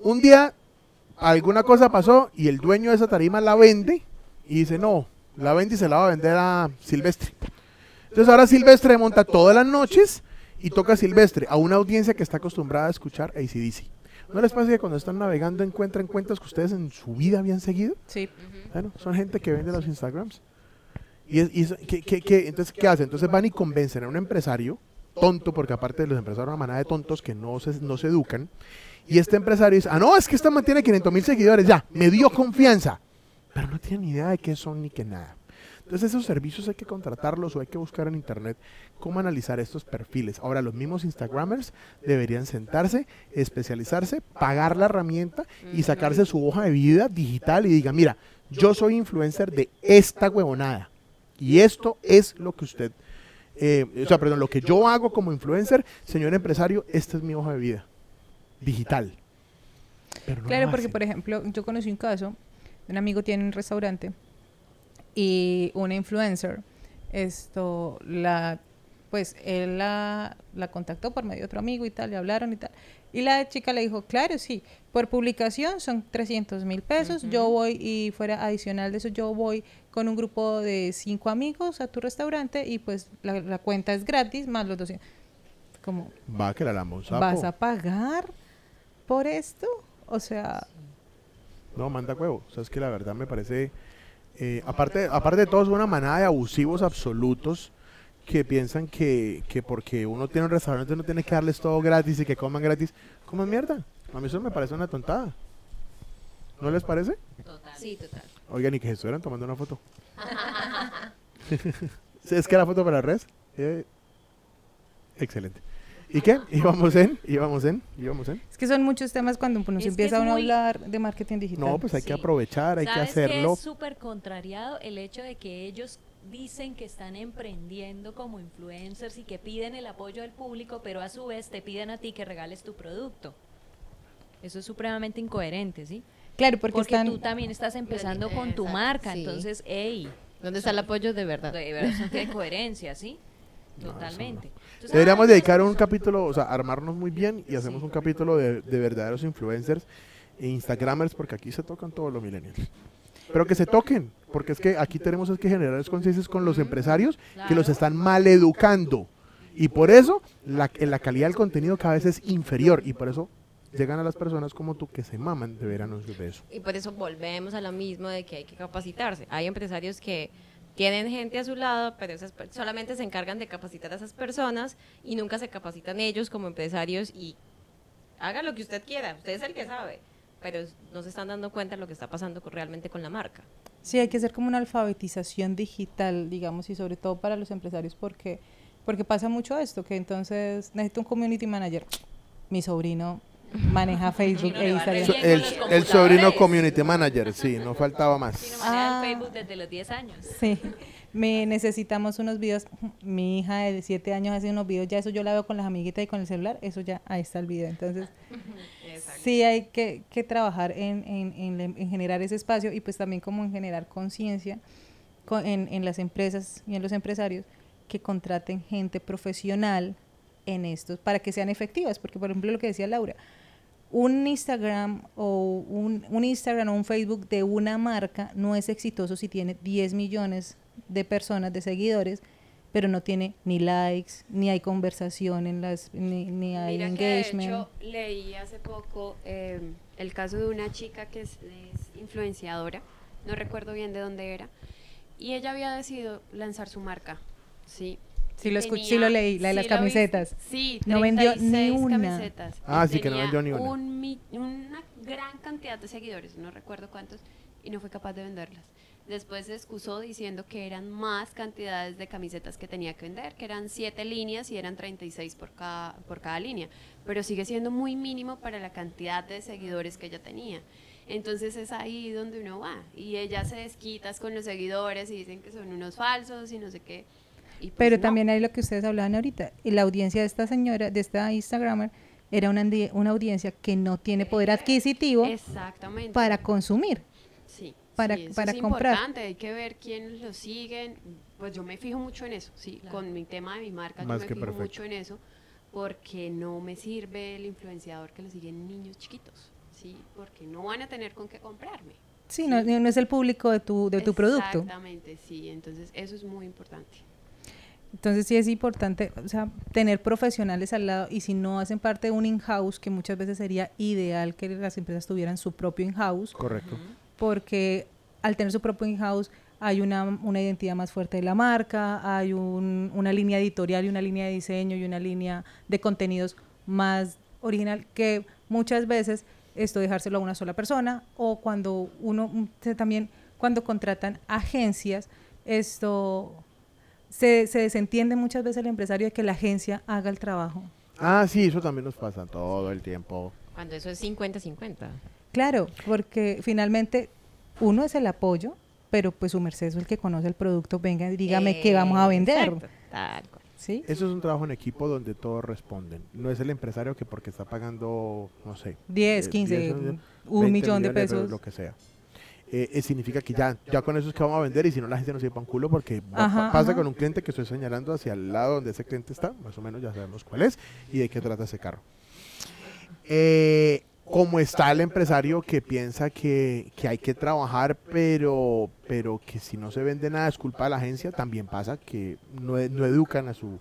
Un día alguna cosa pasó y el dueño de esa tarima la vende y dice, no, la vende y se la va a vender a Silvestre. Entonces ahora Silvestre monta todas las noches y toca Silvestre a una audiencia que está acostumbrada a escuchar ACDC. ¿No les pasa que cuando están navegando encuentran cuentas que ustedes en su vida habían seguido? Sí. Bueno, son gente que vende los Instagrams. Y, es- y es- ¿qué- qué- qué? entonces, ¿qué hacen? Entonces van y convencen a un empresario, tonto, porque aparte los empresarios, una manada de tontos que no se, no se educan. Y este empresario dice, ah, no, es que esta mantiene 500 mil seguidores, ya, me dio confianza. Pero no tiene ni idea de qué son ni qué nada. Entonces esos servicios hay que contratarlos o hay que buscar en internet cómo analizar estos perfiles. Ahora los mismos Instagramers deberían sentarse, especializarse, pagar la herramienta y sacarse su hoja de vida digital y diga, mira, yo soy influencer de esta huevonada. Y esto es lo que usted, eh, o sea, perdón, lo que yo hago como influencer, señor empresario, esta es mi hoja de vida digital. Pero no Claro, porque por ejemplo, yo conocí un caso, un amigo tiene un restaurante y una influencer, esto, la, pues él la, la contactó por medio de otro amigo y tal, le hablaron y tal. Y la chica le dijo, claro, sí, por publicación son 300 mil pesos, yo voy y fuera adicional de eso, yo voy con un grupo de cinco amigos a tu restaurante y pues la, la cuenta es gratis más los 200. Como, Va que la. ¿vas a pagar por esto? O sea, No, manda huevo. O sea, es que la verdad me parece. eh, aparte, aparte de todo, es una manada de abusivos absolutos que piensan que, que porque uno tiene un restaurante no tiene que darles todo gratis y que coman gratis. Coman mierda. A mí eso me parece una tontada. ¿No les parece? Sí, total. Oigan, y que se estuvieran tomando una foto. Es que la foto para la red. eh, excelente. ¿Y qué? Íbamos en, íbamos en, íbamos en. Es que son muchos temas cuando uno se que empieza uno a hablar de marketing digital. No, pues hay que Sí. aprovechar, hay que ¿Sabes hacerlo. Que es súper contrariado el hecho de que ellos dicen que están emprendiendo como influencers y que piden el apoyo del público, pero a su vez te piden a ti que regales tu producto. Eso es supremamente incoherente, ¿sí? Claro, porque, Porque están... tú también estás empezando con tu marca, sí. entonces, hey, ¿Dónde está el apoyo de verdad? de verdad, eso tiene coherencia, ¿sí? No, eso Totalmente. Entonces, Deberíamos ah, dedicar un capítulo, o sea, armarnos muy bien y hacemos un capítulo de, de verdaderos influencers e instagramers, porque aquí se tocan todos los millennials. pero que se toquen, porque es que aquí tenemos es que generar conciencias con los empresarios que los están mal educando. Y por eso la, la calidad del contenido cada vez es inferior y por eso llegan a las personas como tú que se maman de ver anuncios de eso. Y por eso volvemos a lo mismo de que hay que capacitarse. Hay empresarios que tienen gente a su lado, pero esas solamente se encargan de capacitar a esas personas y nunca se capacitan ellos como empresarios y haga lo que usted quiera, usted es el que sabe, pero no se están dando cuenta de lo que está pasando realmente con la marca. Sí, hay que hacer como una alfabetización digital, digamos, y sobre todo para los empresarios, porque, porque pasa mucho esto, que entonces necesito un community manager. Mi sobrino maneja Facebook e Instagram. So- el, el sobrino community manager, sí, no faltaba más. Ah. el Facebook desde los 10 años. Sí, me necesitamos unos videos. Mi hija de 7 años hace unos videos, ya eso yo la veo con las amiguitas y con el celular, eso ya, ahí está el video. Entonces, sí hay que, que trabajar en, en, en, en generar ese espacio y pues también como en generar conciencia co- en, en las empresas y en los empresarios que contraten gente profesional en estos para que sean efectivas, porque por ejemplo lo que decía Laura, un Instagram o un, un Instagram o un Facebook de una marca no es exitoso si tiene 10 millones de personas, de seguidores, pero no tiene ni likes, ni hay conversación en las, ni, ni hay Mira que de engagement. hecho leí hace poco eh, el caso de una chica que es, es influenciadora, no recuerdo bien de dónde era, y ella había decidido lanzar su marca, ¿sí. Sí lo escuché, Tenía- sí lo leí, la de las sí camisetas. Sí, No vendió ni 36 una. camisetas. Ah, Y sí, que no vendió ni una. un una gran cantidad de seguidores, no recuerdo cuántos, y no fue capaz de venderlas. Después se excusó diciendo que eran más cantidades de camisetas que tenía que vender, que eran siete líneas y eran 36 por cada, por cada línea, pero sigue siendo muy mínimo para la cantidad de seguidores que ella tenía. Entonces es ahí donde uno va y ella se desquita con los seguidores y dicen que son unos falsos y no sé qué. Y pues Pero no. también hay lo que ustedes hablaban ahorita. Y la audiencia de esta señora, de esta Instagramer, era una, una audiencia que no tiene poder adquisitivo Exactamente. para consumir. Sí, para- sí, eso para es comprar. importante, hay que ver quiénes lo siguen. Pues yo me fijo mucho en eso, sí, con mi tema de mi marca Más yo me que fijo perfecto. mucho en eso porque no me sirve el influenciador que lo siguen niños chiquitos, sí, porque no van a tener con qué comprarme. Sí, no, no es el público de tu, de tu producto. Exactamente, sí, entonces eso es muy importante. Entonces sí es importante, o sea, tener profesionales al lado y si no hacen parte de un in-house, que muchas veces sería ideal que las empresas tuvieran su propio in-house, Correcto. porque al tener su propio in-house hay una, una identidad más fuerte de la marca, hay un- una línea editorial y una línea de diseño y una línea de contenidos más original que muchas veces esto dejárselo a una sola persona o cuando uno mm, también cuando contratan agencias esto se, se desentiende muchas veces el empresario de que la agencia haga el trabajo. Ah, sí, eso también nos pasa todo el tiempo. Cuando eso es 50-50. Claro, porque finalmente uno es el apoyo, pero pues su merced es el que conoce el producto, venga, dígame qué vamos a vender. Exacto, tal cual. ¿Sí? Eso es un trabajo en equipo donde todos responden. No es el empresario que porque está pagando, no sé, 10, eh, 15, 10, un 20 millón de pesos. Lo que sea. Eh, eh, significa que ya, ya con eso es que vamos a vender y si no la gente no se un culo porque Ajá, pasa ajá. con un cliente que estoy señalando hacia el lado donde ese cliente está, más o menos ya sabemos cuál es y de qué trata ese carro. Eh, como está el empresario que piensa que, que hay que trabajar, pero, pero que si no se vende nada es culpa de la agencia, también pasa que no, no educan a su,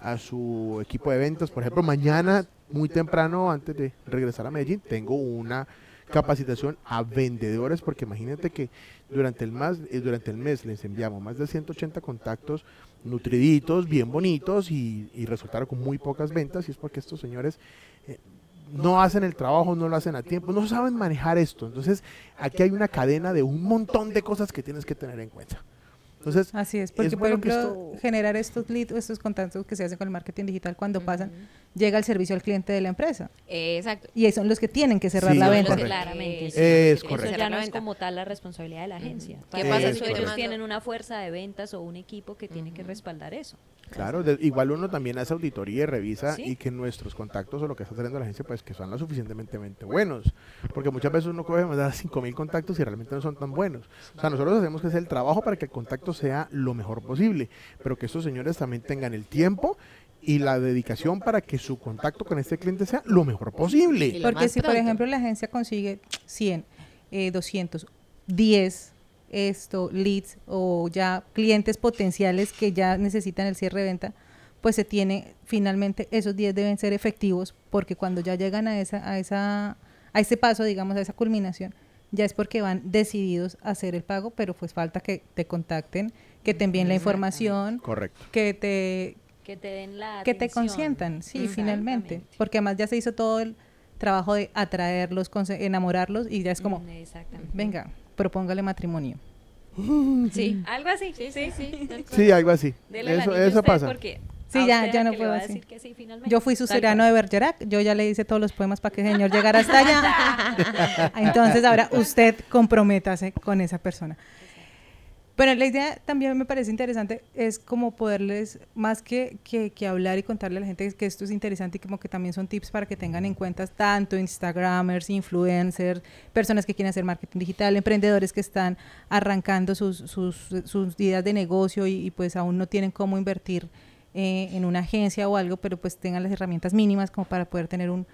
a su equipo de ventas. Por ejemplo, mañana, muy temprano, antes de regresar a Medellín, tengo una capacitación a vendedores, porque imagínate que durante el, más, eh, durante el mes les enviamos más de 180 contactos nutriditos, bien bonitos y, y resultaron con muy pocas ventas y es porque estos señores eh, no hacen el trabajo, no lo hacen a tiempo, no saben manejar esto. Entonces, aquí hay una cadena de un montón de cosas que tienes que tener en cuenta. Entonces, Así es, porque es por bueno que ejemplo, esto- generar estos leads, estos contactos que se hacen con el marketing digital cuando pasan, llega el servicio al cliente de la empresa. Exacto. Y son los que tienen que cerrar Sí, la es venta. correcto. Claramente. sí. Es Eso correcto. ya no es como tal la responsabilidad de la agencia. ¿Qué pasa eso si ellos tienen una fuerza de ventas o un equipo que tiene que respaldar eso. Claro, de- igual uno también hace auditoría y revisa Sí. y que nuestros contactos o lo que está trayendo la agencia pues que son lo suficientemente buenos, porque muchas veces uno coge más de 5000 contactos y realmente no son tan buenos. O sea, nosotros hacemos que sea el trabajo para que el contacto sea lo mejor posible, pero que estos señores también tengan el tiempo y la dedicación para que su contacto con este cliente sea lo mejor posible. Porque si, por ejemplo, la agencia consigue 100, eh, 200, 10 esto, leads o ya clientes potenciales que ya necesitan el cierre de venta, pues se tiene finalmente esos 10 deben ser efectivos porque cuando ya llegan a esa a esa a ese paso, digamos, a esa culminación, ya es porque van decididos a hacer el pago, pero pues falta que te contacten, que te envíen la información, Correcto. que te Que te den la que te consientan, sí, finalmente, porque además ya se hizo todo el trabajo de atraerlos, enamorarlos y ya es como, Mm, Exactamente. venga, propóngale matrimonio. Sí, algo así. Sí, sí, sí. Sí, algo así. Dele Eso, eso pasa. porque Sí, ya- ya no puedo decir que sí, finalmente. Yo fui su serano de Bergerac, yo ya le hice todos los poemas para que el señor llegara hasta allá. Entonces ahora usted comprométase con esa persona. Pero la idea también me parece interesante, es como poderles, más que, que, que hablar y contarle a la gente que esto es interesante y como que también son tips para que tengan en cuenta tanto Instagramers, influencers, personas que quieren hacer marketing digital, emprendedores que están arrancando sus, sus, sus ideas de negocio y, y pues aún no tienen cómo invertir eh, en una agencia o algo, pero pues tengan las herramientas mínimas como para poder tener un,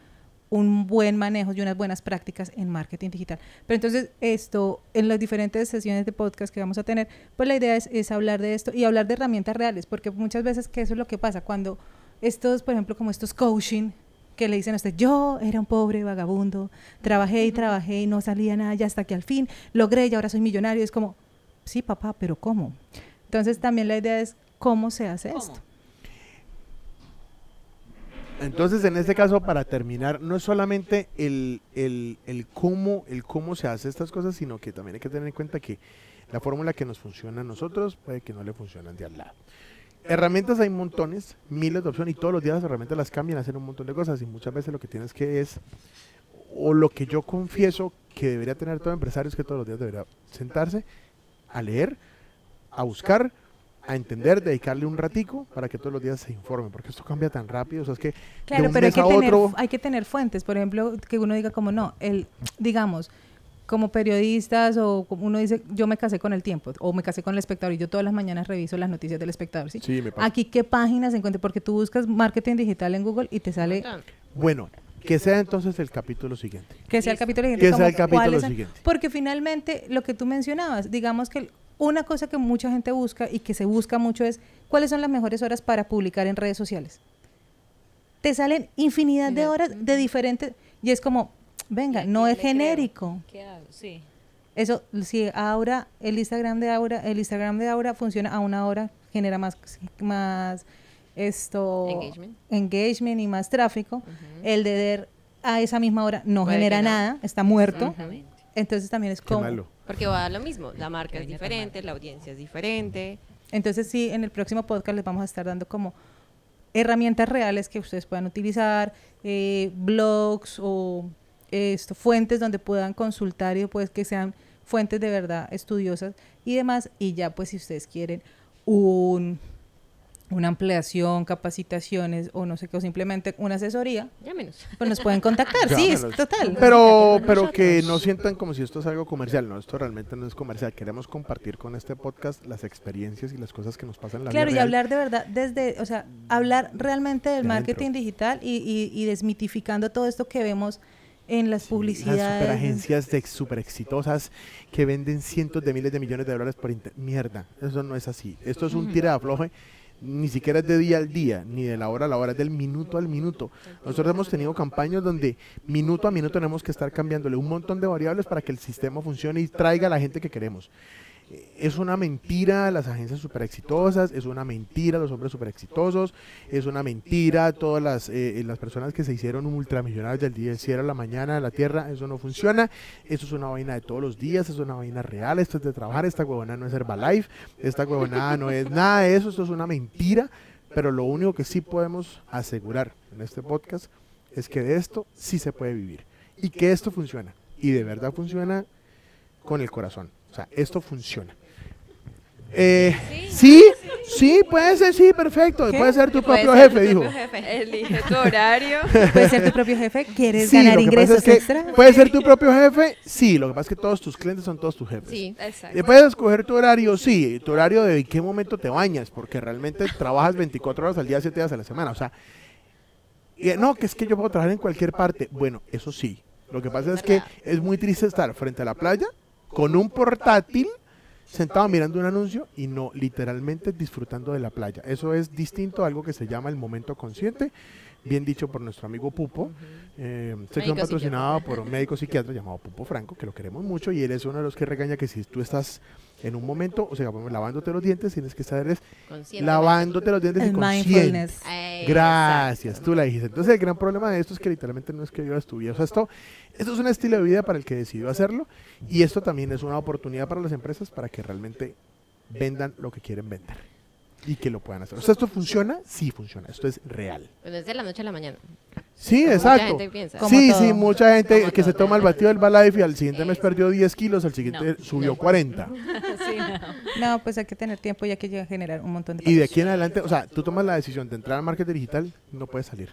un buen manejo y unas buenas prácticas en marketing digital. Pero entonces esto, en las diferentes sesiones de podcast que vamos a tener, pues la idea es, es hablar de esto y hablar de herramientas reales, porque muchas veces que eso es lo que pasa cuando estos, por ejemplo, como estos coaching, que le dicen a usted, yo era un pobre vagabundo, trabajé y trabajé y no salía nada, ya hasta que al fin logré y ahora soy millonario. Es como, sí, papá, pero ¿cómo? Entonces también la idea es cómo se hace ¿Cómo? esto. Entonces, en este caso, para terminar, no es solamente el, el, el cómo, el cómo se hace estas cosas, sino que también hay que tener en cuenta que la fórmula que nos funciona a nosotros puede que no le funcionan de al lado. Herramientas hay montones, miles de opciones y todos los días las herramientas las cambian, hacen un montón de cosas y muchas veces lo que tienes que es, o lo que yo confieso que debería tener todo empresario es que todos los días debería sentarse a leer, a buscar, a entender, dedicarle un ratico para que todos los días se informe, porque esto cambia tan rápido, o sea, es que de Claro, un pero hay que, a tener, otro- hay que tener fuentes. Por ejemplo, que uno diga como no, el, digamos, como periodistas o como uno dice, yo me casé con el tiempo o me casé con el espectador y yo todas las mañanas reviso las noticias del espectador. ¿sí? Sí, me pasa. Aquí, ¿qué páginas encuentro? Porque tú buscas marketing digital en Google y te sale Bueno, que sea entonces el capítulo siguiente. que sea el capítulo Que siguiente. sea el capítulo siguiente. Porque finalmente lo que tú mencionabas, digamos que una cosa que mucha gente busca y que se busca mucho es cuáles son las mejores horas para publicar en redes sociales. Te salen infinidad de horas de diferentes y es como, venga, no es genérico. ¿Qué hago? Sí. Eso, si Aura, el Instagram de Aura, el Instagram de Aura funciona a una hora, genera más, más esto Engagement. engagement y más tráfico. El de Der a esa misma hora no Puede genera nada, está muerto. Exactamente. Entonces también es Qué como. malo. Porque va a dar lo mismo. La marca es diferente, la audiencia es diferente. Entonces sí, en el próximo podcast les vamos a estar dando como herramientas reales que ustedes puedan utilizar, eh, blogs o esto, fuentes donde puedan consultar y pues que sean fuentes de verdad estudiosas y demás. Y ya pues si ustedes quieren un, una ampliación, capacitaciones o no sé qué, o simplemente una asesoría, Llámenos. pues nos pueden contactar. sí, es total. Pero, pero que no sientan como si esto es algo comercial. No, esto realmente no es comercial. Queremos compartir con este podcast las experiencias y las cosas que nos pasan en la Claro, y vida real. hablar de verdad desde, o sea, hablar realmente del De marketing digital y, y- y desmitificando todo esto que vemos en las Las publicidades. superagencias de super exitosas que venden cientos de miles de millones de dólares por internet. Mierda, eso no es así. Esto es un tira afloje. Ni siquiera es de día al día, ni de la hora a la hora, es del minuto al minuto. Nosotros hemos tenido campañas donde minuto a minuto tenemos que estar cambiándole un montón de variables para que el sistema funcione y traiga a la gente que queremos. Eh, Es una mentira las agencias super exitosas, es una mentira los hombres super exitosos, es una mentira todas las, eh, las personas que se hicieron ultramillonarios del día del cielo a la mañana de la tierra, eso no funciona, eso es una vaina de todos los días, es una vaina real, esto es de trabajar, esta huevona no es Herbalife, esta huevonada no es nada de eso, esto es una mentira, pero lo único que sí podemos asegurar en este podcast es que de esto sí se puede vivir y que esto funciona. Y de verdad funciona con el corazón. O sea, esto funciona. Eh, sí, sí, puede ser, sí, perfecto. ¿Qué? Puede ser tu Puede propio ser jefe, tu dijo. propio jefe. Elige tu horario. Puedes ser tu propio jefe, quieres Sí, ganar ingresos es que extra. Puedes ser tu propio jefe, sí. Lo que pasa es que todos tus clientes son todos tus jefes. Sí. Exacto. Eh, Puedes escoger tu horario, sí. Tu horario de en qué momento te bañas, porque realmente trabajas 24 horas al día, 7 días a la semana. O sea, y, eh, no, que es que yo puedo trabajar en cualquier parte. Bueno, eso sí. Lo que pasa es que es muy triste estar frente a la playa con un portátil sentado mirando un anuncio y no literalmente disfrutando de la playa. Eso es distinto a algo que se llama el momento consciente, bien dicho por nuestro amigo Pupo. Eh, sección patrocinada por un médico psiquiatra llamado Pupo Franco, que lo queremos mucho y él es uno de los que regaña que si tú estás en un momento, o sea, lavándote los dientes, tienes que estar lavándote los dientes y consciente. Eh, Gracias, tú la dijiste. Entonces el gran problema de esto es que literalmente no es que yo estuviera. O sea, esto, esto es un estilo de vida para el que decidió hacerlo y esto también es una oportunidad para las empresas para que realmente vendan lo que quieren vender y que lo puedan hacer. O sea, ¿esto funciona? Sí funciona. Esto es real. Pues es de la noche a la mañana. Sí, Mucha exacto. gente piensa. Como Sí, todo. sí, mucha gente Como que se todo. toma el batido del Balife y al siguiente mes perdió 10 kilos, al siguiente subió 40. Sí, no. No, pues hay que tener tiempo y hay que llegar a generar un montón de Y de aquí en adelante, o sea, tú tomas la decisión de entrar al marketing digital, no puedes salir.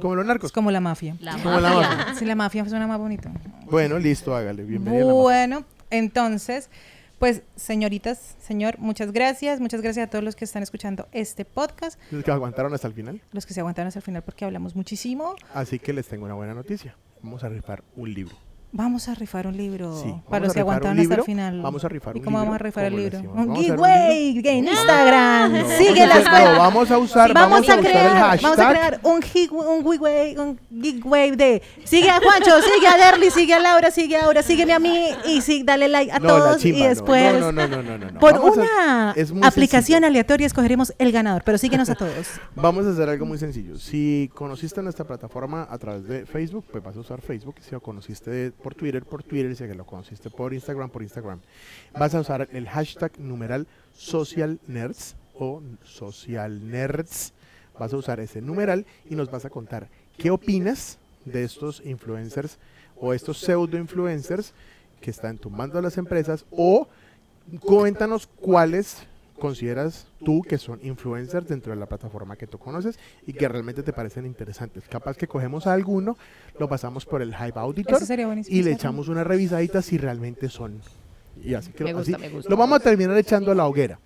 Como los Es narcos. como la mafia. La Como la mafia. mafia. Sí, la mafia suena más bonito. Bueno, listo, hágale. Bienvenido. a la mafia. Bueno, entonces, pues señoritas, señor, muchas gracias. Muchas gracias a todos los que están escuchando este podcast, Los que aguantaron hasta el final. los que se aguantaron hasta el final porque hablamos muchísimo. Así que les tengo una buena noticia. Vamos a rifar un libro. Vamos a rifar un libro Sí, para los que aguantaron hasta el final. Vamos a rifar ¿Y un cómo vamos a rifar el ¿cómo le libro? Un giveaway en Instagram. No, Sigue las no, vamos a usar, vamos, vamos a a usar crear, el vamos a hashtag. crear un giveaway, un giveaway de sigue a Juancho, sigue a Derly, sigue a Laura, sigue a Aura, sígueme a mí y sí, dale like a No, todos chimba, y después No, no, no, no, no, no. por Vamos una aplicación sencillo. aleatoria escogeremos el ganador, pero síguenos a todos. Vamos a hacer algo muy sencillo. Si conociste nuestra plataforma a través de Facebook, pues vas a usar Facebook. Si lo conociste por Twitter, por Twitter. Si lo conociste por Instagram, por Instagram. Vas a usar el hashtag numeral social nerds o social nerds. Vas a usar ese numeral y nos vas a contar qué opinas de estos influencers o estos pseudo influencers que están tumbando a las empresas o cuéntanos cuáles consideras tú que son influencers dentro de la plataforma que tú conoces y que realmente te parecen interesantes. Capaz que cogemos a alguno, lo pasamos por el Hype Auditor y le echamos una revisadita si realmente son. Y así que gusta, así lo vamos a terminar echando a la hoguera.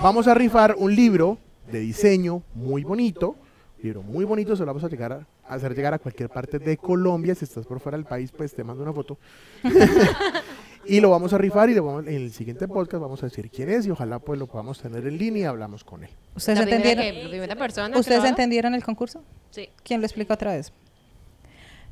Vamos a rifar un libro de diseño muy bonito. Libro muy bonito, se lo vamos a llegar a hacer llegar a cualquier parte de Colombia. Si estás por fuera del país, pues te mando una foto. y lo vamos a rifar y le vamos, en el siguiente podcast vamos a decir quién es y ojalá pues lo podamos tener en línea y hablamos con él. ¿Ustedes La primera, entendieron? que- la primera persona. que ¿Ustedes entendieron el concurso? Sí. ¿Quién lo explica otra vez?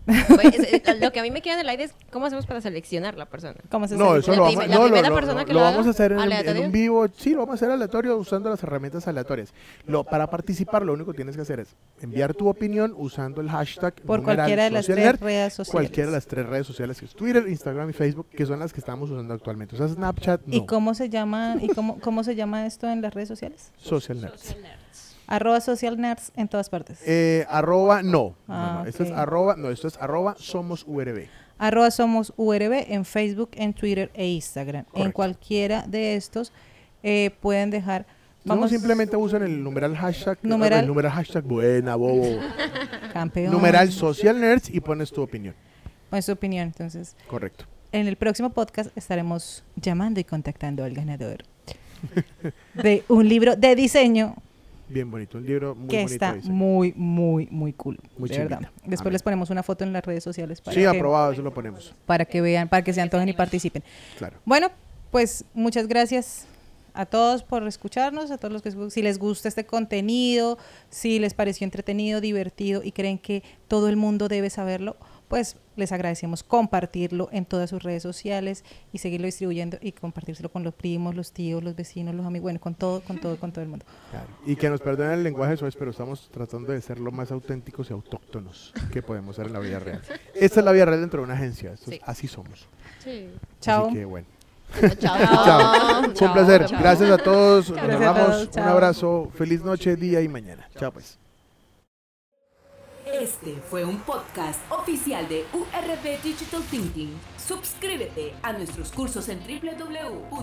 Pues, es- lo que a mí me queda en el aire es cómo hacemos para seleccionar la persona. ¿Cómo se No, eso La lo vamos, la no, lo- primera lo- persona que lo lo vamos a hacer en, un- en aleatorio. un vivo. Sí, lo vamos a hacer aleatorio usando las herramientas aleatorias. Lo, para participar, lo único que tienes que hacer es enviar tu opinión usando el hashtag Por cualquiera de las social tres nerd, redes sociales. Cualquiera de las tres redes sociales, que es Twitter, Instagram y Facebook, que son las que estamos usando actualmente. O sea, Snapchat, no. ¿Y cómo se llama y cómo, cómo se llama esto en las redes sociales? Social Nerds. Arroba social nerds en todas partes. Eh, arroba, no. No, Ah, no, Esto es arroba, no, esto es arroba somos URB. Arroba somos URB en Facebook, en Twitter e Instagram. En cualquiera de estos eh, pueden dejar. Vamos Vamos, simplemente usan el numeral hashtag. Numeral- El numeral hashtag buena, bobo. campeón. numeral social nerds y pones tu opinión. Con su opinión. Entonces, Correcto. en el próximo podcast estaremos llamando y contactando al ganador de un libro de diseño Bien bonito. Un libro muy que bonito. está dice. muy, muy, muy cool. Muy de verdad. Después Amén. les ponemos una foto en las redes sociales para, Sí, que, aprobado, eso lo ponemos. para que vean, para que se antojen y participen. Claro. Bueno, pues muchas gracias a todos por escucharnos, a todos los que si les gusta este contenido, si les pareció entretenido, divertido y creen que todo el mundo debe saberlo, pues les agradecemos compartirlo en todas sus redes sociales y seguirlo distribuyendo y compartírselo con los primos, los tíos, los vecinos, los amigos, bueno, con todo, con todo, con todo el mundo. Claro. Y que nos perdonen el lenguaje suave, pero estamos tratando de ser lo más auténticos y autóctonos que podemos ser en la vida real. Esta es la vida real dentro de una agencia. Sí. así somos. Sí. Chao. Así que bueno. Chao. Chao. Fue un placer. Chao. Gracias a todos. Nos Gracias todos. Un abrazo. Feliz noche, día y mañana. Chao pues. Este fue un podcast oficial de URB Digital Thinking. Suscríbete a nuestros cursos en www.urb.com.co.